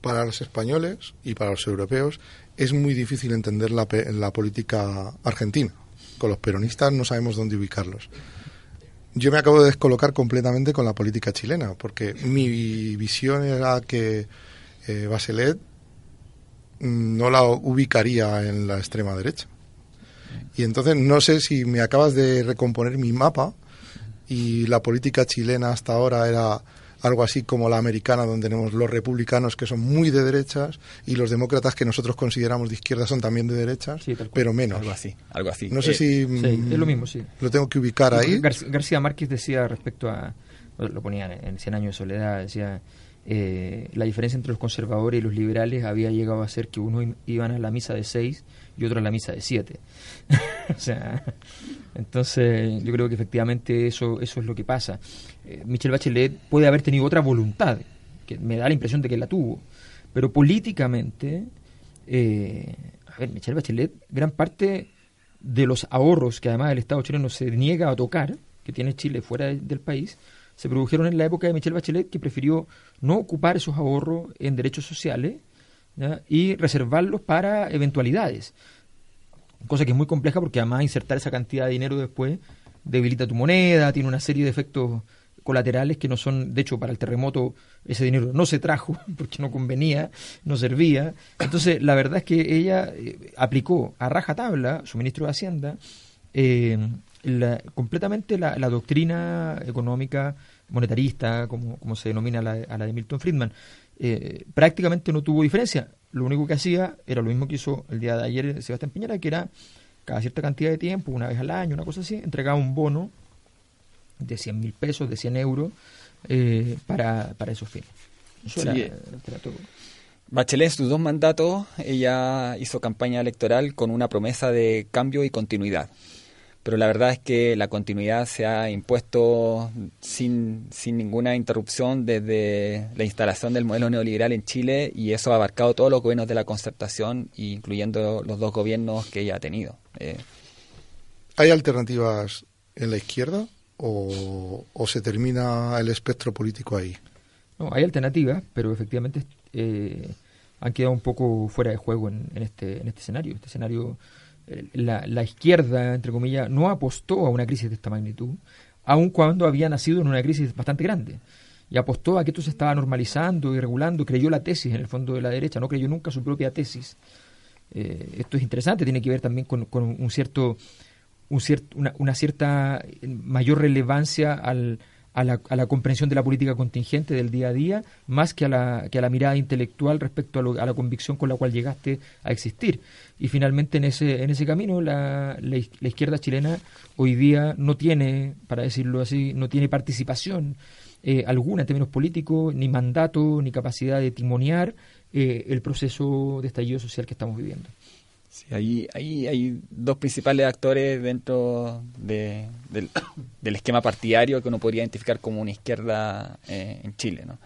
Para los españoles y para los europeos es muy difícil entender la, la política argentina. Con los peronistas no sabemos dónde ubicarlos. Yo me acabo de descolocar completamente con la política chilena, porque mi visión era que eh, mm, no la ubicaría en la extrema derecha. Y entonces no sé si me acabas de recomponer mi mapa y la política chilena hasta ahora era algo así como la americana, donde tenemos los republicanos que son muy de derechas y los demócratas que nosotros consideramos de izquierda son también de derechas, pero menos. Algo así, algo así. No sé Eh, si sí, es lo mismo, sí. lo tengo que ubicar ahí. Gar- García Márquez decía respecto a, lo ponía en Cien años de soledad, decía, eh, la diferencia entre los conservadores y los liberales había llegado a ser que uno i- iban a la misa de seis y otro a la misa de siete. o sea, entonces yo creo que efectivamente eso, eso es lo que pasa. Eh, Michelle Bachelet puede haber tenido otra voluntad, que me da la impresión de que la tuvo, pero políticamente, eh, a ver, Michelle Bachelet, gran parte de los ahorros que además el Estado chileno se niega a tocar, que tiene Chile fuera de- del país, se produjeron en la época de Michelle Bachelet, que prefirió no ocupar esos ahorros en derechos sociales y reservarlos para eventualidades. Cosa que es muy compleja porque además insertar esa cantidad de dinero después debilita tu moneda, tiene una serie de efectos colaterales que no son, de hecho, para el terremoto ese dinero no se trajo porque no convenía, no servía. Entonces, la verdad es que ella eh, aplicó a rajatabla, su ministro de Hacienda, eh, la- completamente la, la doctrina económica monetarista, como, como se denomina la- a la de Milton Friedman. Eh, prácticamente no tuvo diferencia. Lo único que hacía era lo mismo que hizo el día de ayer Sebastián Piñera, que era cada cierta cantidad de tiempo, una vez al año, una cosa así, entregaba un bono de 100 mil pesos, de 100 euros, eh, para, para esos fines. Eso Sí, era- eh. era todo. Bachelet en sus dos mandatos, ella hizo campaña electoral con una promesa de cambio y continuidad. Pero la verdad es que la continuidad se ha impuesto sin, sin ninguna interrupción desde la instalación del modelo neoliberal en Chile y eso ha abarcado todos los gobiernos de la concertación, incluyendo los dos gobiernos que ella ha tenido. Eh, ¿Hay alternativas en la izquierda o, o se termina el espectro político ahí? No, hay alternativas, pero efectivamente eh, han quedado un poco fuera de juego en, en este, en este escenario. Este escenario, eh, la, izquierda, entre comillas, no apostó a una crisis de esta magnitud, aun cuando había nacido en una crisis bastante grande. Y apostó a que esto se estaba normalizando y regulando, creyó la tesis en el fondo de la derecha, no creyó nunca su propia tesis. Eh, esto es interesante, tiene que ver también con, un cierto, un una, una cierta mayor relevancia al, a, la, a la comprensión de la política contingente del día a día, más que a la, que a la mirada intelectual respecto a, lo- a la convicción con la cual llegaste a existir. Y finalmente en ese, en ese camino la, la, la izquierda chilena hoy día no tiene, para decirlo así, no tiene participación eh, alguna en términos políticos, ni mandato, ni capacidad de timonear eh, el proceso de estallido social que estamos viviendo. Sí, ahí, ahí hay dos principales actores dentro de- del, esquema partidario que uno podría identificar como una izquierda eh, en Chile. ¿no?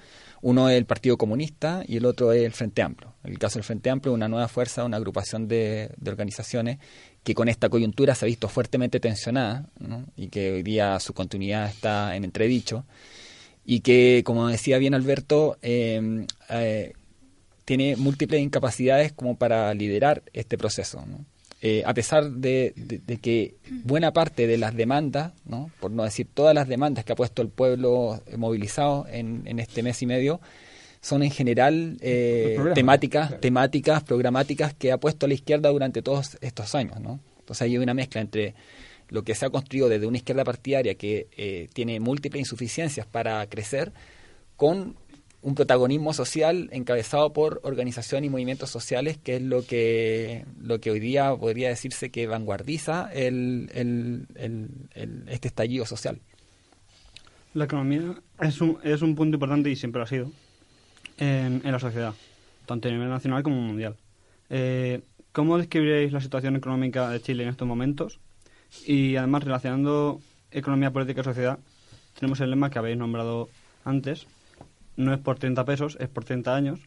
Uno es el Partido Comunista y el otro es el Frente Amplio. En el caso del Frente Amplio, una nueva fuerza, una agrupación de, de organizaciones que con esta coyuntura se ha visto fuertemente tensionada ¿no? y que hoy día su continuidad está en entredicho y que, como decía bien Alberto, eh, eh, tiene múltiples incapacidades como para liderar este proceso. ¿no? Eh, a pesar de, de- de que buena parte de las demandas, ¿no? por no decir todas las demandas que ha puesto el pueblo eh, movilizado en, en este mes y medio, son en general eh, temáticas, claro. temáticas programáticas que ha puesto la izquierda durante todos estos años. ¿no? Entonces hay una mezcla entre lo que se ha construido desde una izquierda partidaria que eh, tiene múltiples insuficiencias para crecer, con un protagonismo social encabezado por organizaciones y movimientos sociales, que es lo que, lo que hoy día podría decirse que vanguardiza este estallido social. La economía es un, es un punto importante y siempre ha sido en, en la sociedad, tanto a nivel nacional como mundial. Eh, ¿Cómo describiréis la situación económica de Chile en estos momentos? Y además, relacionando economía, política y sociedad, tenemos el lema que habéis nombrado antes, no es por 30 pesos, es por 30 años.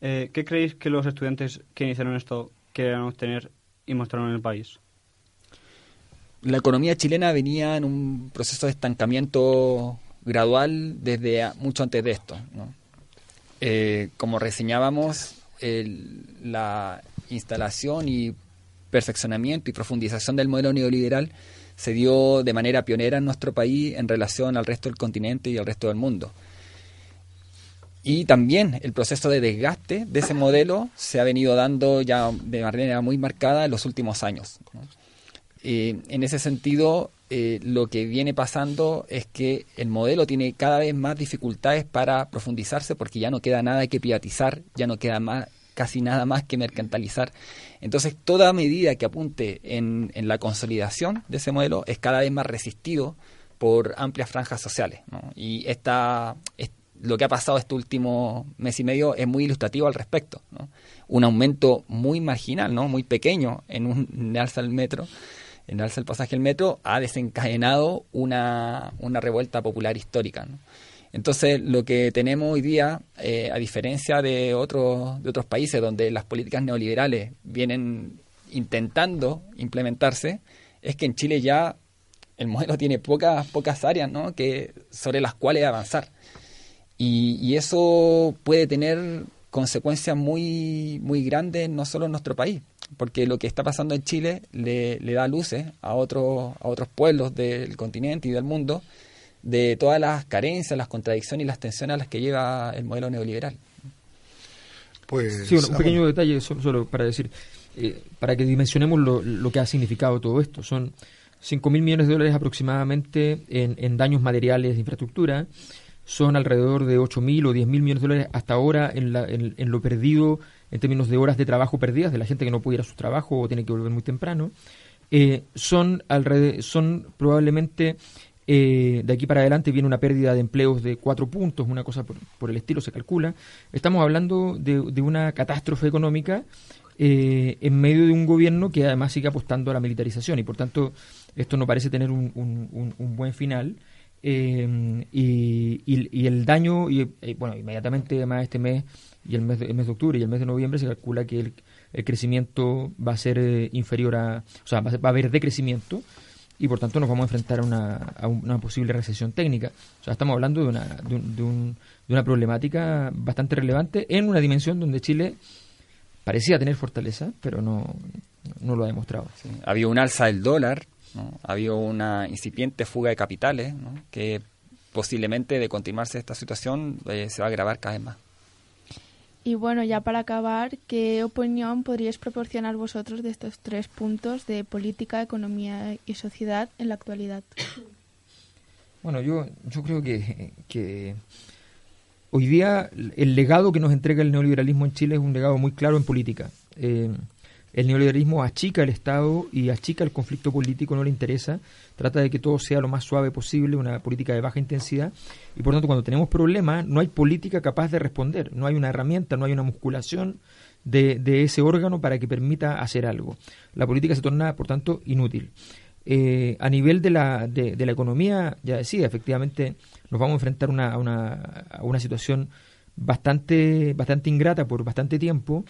Eh, ¿Qué creéis que los estudiantes que iniciaron esto querían obtener y mostraron en el país? La economía chilena venía en un proceso de estancamiento gradual desde a- mucho antes de esto. Eh, como reseñábamos, la instalación y perfeccionamiento y profundización del modelo neoliberal se dio de manera pionera en nuestro país en relación al resto del continente y al resto del mundo. Y también el proceso de desgaste de ese modelo se ha venido dando ya de manera muy marcada en los últimos años. Eh, en ese sentido, eh, lo que viene pasando es que el modelo tiene cada vez más dificultades para profundizarse porque ya no queda nada que privatizar, ya no queda más, casi nada más que mercantilizar. Entonces, toda medida que apunte en, la consolidación de ese modelo es cada vez más resistido por amplias franjas sociales. Y esta, es- lo que ha pasado este último mes y medio es muy ilustrativo al respecto. ¿no? Un aumento muy marginal, ¿no? muy pequeño en un alza del metro, en alza del pasaje del metro, ha desencadenado una, una revuelta popular histórica. Entonces, lo que tenemos hoy día, eh, a diferencia de otros, de otros países donde las políticas neoliberales vienen intentando implementarse, es que en Chile ya el modelo tiene pocas, pocas áreas ¿no? que, sobre las cuales avanzar. Y, y eso puede tener consecuencias muy, muy grandes no solo en nuestro país, porque lo que está pasando en Chile le, le da luces a otros, a otros pueblos del continente y del mundo de todas las carencias, las contradicciones y las tensiones a las que lleva el modelo neoliberal. Pues, Sí, bueno, un pequeño detalle solo, solo para decir, eh, para que dimensionemos lo, lo que ha significado todo esto. Son 5 mil millones de dólares aproximadamente en, en daños materiales de infraestructura, son alrededor de 8 mil o 10 mil millones de dólares hasta ahora en, la- en- lo perdido en términos de horas de trabajo perdidas de la gente que no puede ir a su trabajo o tiene que volver muy temprano. Eh, son, alrede- son probablemente eh, de aquí para adelante viene una pérdida de empleos de cuatro puntos, una cosa por, por el estilo se calcula. Estamos hablando de, una catástrofe económica eh, en medio de un gobierno que además sigue apostando a la militarización y por tanto esto no parece tener un- un buen final. Eh, y, y- y el daño, y, eh, bueno, inmediatamente además este mes y el mes, de, el mes de octubre y el mes de noviembre se calcula que el, el crecimiento va a ser eh, inferior a, o sea, va a, va a haber decrecimiento y por tanto nos vamos a enfrentar a una, a una posible recesión técnica. O sea, estamos hablando de una, de, un- de un- de una problemática bastante relevante en una dimensión donde Chile parecía tener fortaleza, pero no, no lo ha demostrado. Había un alza del dólar, ¿no? había una incipiente fuga de capitales, ¿no? que posiblemente de continuarse esta situación eh, se va a agravar cada vez más. Y bueno, ya para acabar, ¿qué opinión podríais proporcionar vosotros de estos tres puntos de política, economía y sociedad en la actualidad? Bueno, yo, yo creo que, que hoy día el legado que nos entrega el neoliberalismo en Chile es un legado muy claro en política. Eh, el neoliberalismo achica el Estado y achica el conflicto político, no le interesa, trata de que todo sea lo más suave posible, una política de baja intensidad, y por tanto cuando tenemos problemas no hay política capaz de responder, no hay una herramienta, no hay una musculación de, ese órgano para que permita hacer algo. La política se torna, por tanto, inútil. Eh, a nivel de la, de, de la economía, ya decía, efectivamente nos vamos a enfrentar una, a, una, a una situación bastante, bastante ingrata por bastante tiempo,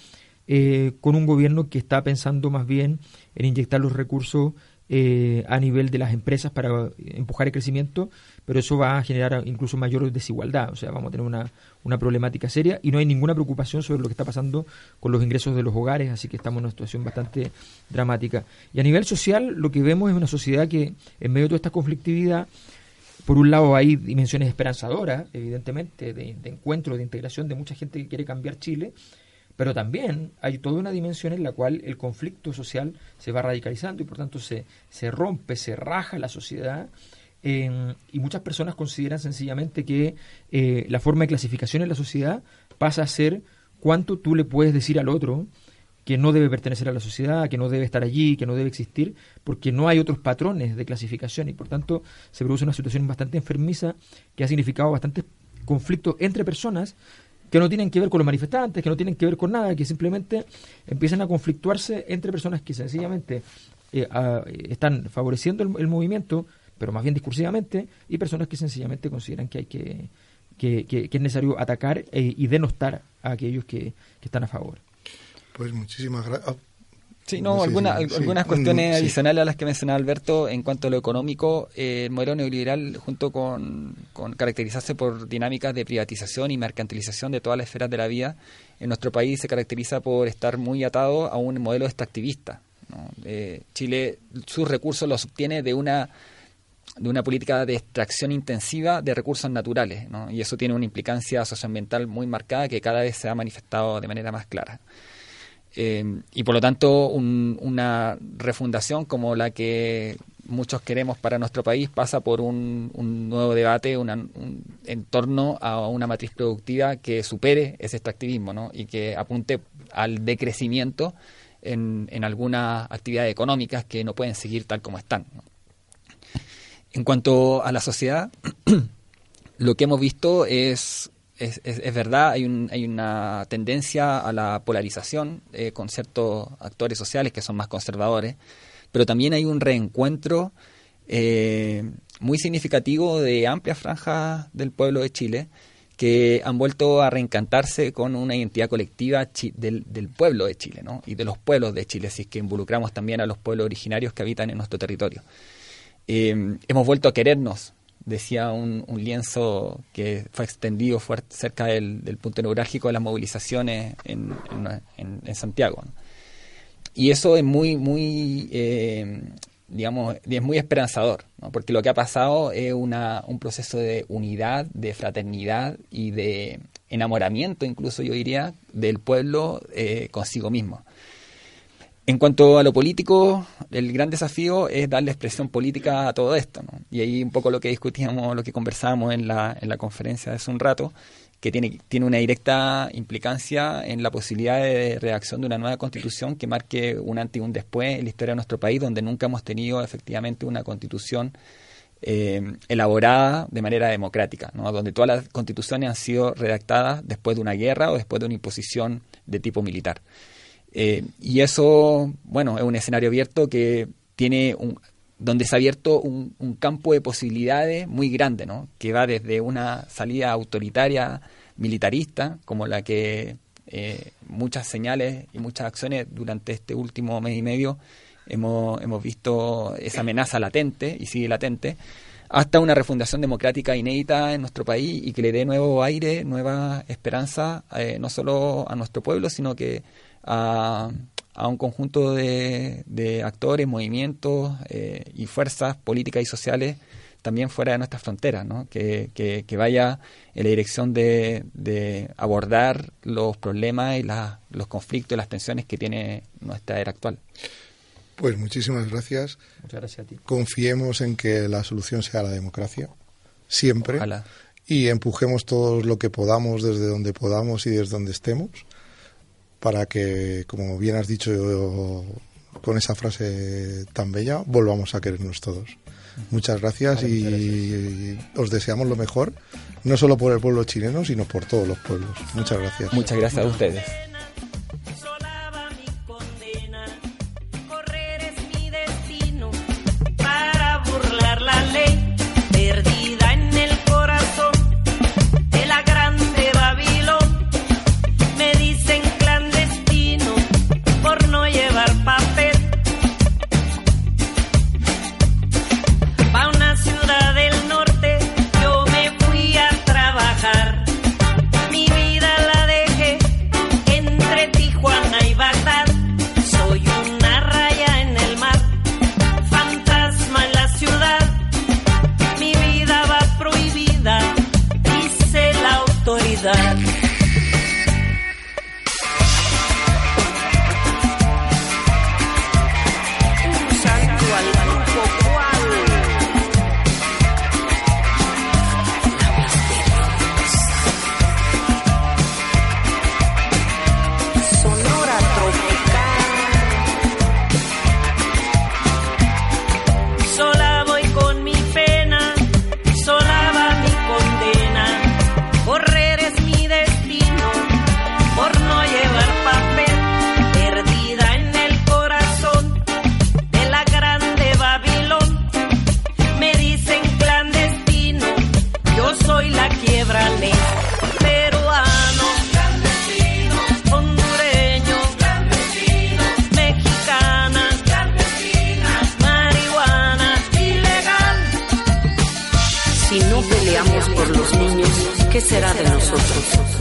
eh, con un gobierno que está pensando más bien en inyectar los recursos eh, a nivel de las empresas para empujar el crecimiento, pero eso va a generar incluso mayor desigualdad, o sea, vamos a tener una, una problemática seria y no hay ninguna preocupación sobre lo que está pasando con los ingresos de los hogares, así que estamos en una situación bastante dramática. Y a nivel social, lo que vemos es una sociedad que, en medio de toda esta conflictividad, por un lado hay dimensiones esperanzadoras, evidentemente, de, de encuentro, de integración de mucha gente que quiere cambiar Chile, pero también hay toda una dimensión en la cual el conflicto social se va radicalizando y por tanto se, se rompe, se raja la sociedad. y muchas personas consideran sencillamente que eh, la forma de clasificación en la sociedad pasa a ser cuánto tú le puedes decir al otro que no debe pertenecer a la sociedad, que no debe estar allí, que no debe existir, porque no hay otros patrones de clasificación y por tanto se produce una situación bastante enfermiza que ha significado bastantes conflictos entre personas que no tienen que ver con los manifestantes, que no tienen que ver con nada, que simplemente empiezan a conflictuarse entre personas que sencillamente eh, están favoreciendo el, el movimiento, pero más bien discursivamente, y personas que sencillamente consideran que hay que, que, que- que es necesario atacar eh, y denostar a aquellos que, que están a favor. Pues muchísimas gracias. Sí, no, alguna- sí, sí. algunas Mm, cuestiones sí. adicionales a las que mencionaba Alberto en cuanto a lo económico, eh, el modelo neoliberal junto con, con caracterizarse por dinámicas de privatización y mercantilización de todas las esferas de la vida, en nuestro país se caracteriza por estar muy atado a un modelo extractivista. ¿no? Eh, Chile sus recursos los obtiene de una de una política de extracción intensiva de recursos naturales, ¿no? y eso tiene una implicancia socioambiental muy marcada que cada vez se ha manifestado de manera más clara. Eh, y por lo tanto, un- una refundación como la que muchos queremos para nuestro país pasa por un, un nuevo debate un, en torno a una matriz productiva que supere ese extractivismo ¿no? y que apunte al decrecimiento en, algunas actividades económicas que no pueden seguir tal como están. En cuanto a la sociedad, lo que hemos visto es, es, es, es verdad, hay, un, hay una tendencia a la polarización eh, con ciertos actores sociales que son más conservadores, pero también hay un reencuentro eh, muy significativo de amplias franjas del pueblo de Chile que han vuelto a reencantarse con una identidad colectiva del, pueblo de Chile ¿no? y de los pueblos de Chile, así que involucramos también a los pueblos originarios que habitan en nuestro territorio. Eh, hemos vuelto a querernos, decía un, un, lienzo que fue extendido fuerte, cerca del, punto neurálgico de las movilizaciones en, en, Santiago. Y eso es muy, muy, eh, digamos, es muy esperanzador, porque lo que ha pasado es una, un proceso de unidad, de fraternidad y de enamoramiento, incluso yo diría, del pueblo eh, consigo mismo. En cuanto a lo político, el gran desafío es darle expresión política a todo esto. ¿no? Y ahí un poco lo que discutíamos, lo que conversábamos en la, en la conferencia hace un rato, que tiene, tiene una directa implicancia en la posibilidad de redacción de una nueva constitución que marque un antes y un después en la historia de nuestro país, donde nunca hemos tenido efectivamente una constitución eh, elaborada de manera democrática, ¿no? donde todas las constituciones han sido redactadas después de una guerra o después de una imposición de tipo militar. Eh, y eso, bueno, es un escenario abierto que tiene un, donde se ha abierto un, campo de posibilidades muy grande, ¿no? que va desde una salida autoritaria, militarista, como la que eh, muchas señales y muchas acciones durante este último mes y medio hemos, hemos visto esa amenaza latente y sigue latente, hasta una refundación democrática inédita en nuestro país y que le dé nuevo aire, nueva esperanza, eh, no solo a nuestro pueblo, sino que a, a un conjunto de, de actores, movimientos eh, y fuerzas políticas y sociales también fuera de nuestras fronteras, ¿no? que, que, que, vaya en la dirección de, de abordar los problemas y la, los conflictos y las tensiones que tiene nuestra era actual. Pues muchísimas gracias. Muchas gracias a ti. Confiemos en que la solución sea la democracia, siempre, Ojalá. y empujemos todo lo que podamos desde donde podamos y desde donde estemos para que, como bien has dicho con esa frase tan bella, volvamos a querernos todos. Muchas gracias y, gracias. os deseamos lo mejor, no solo por el pueblo chileno, sino por todos los pueblos. Muchas gracias. Muchas gracias a ustedes. peleamos por los niños, ¿qué será de nosotros?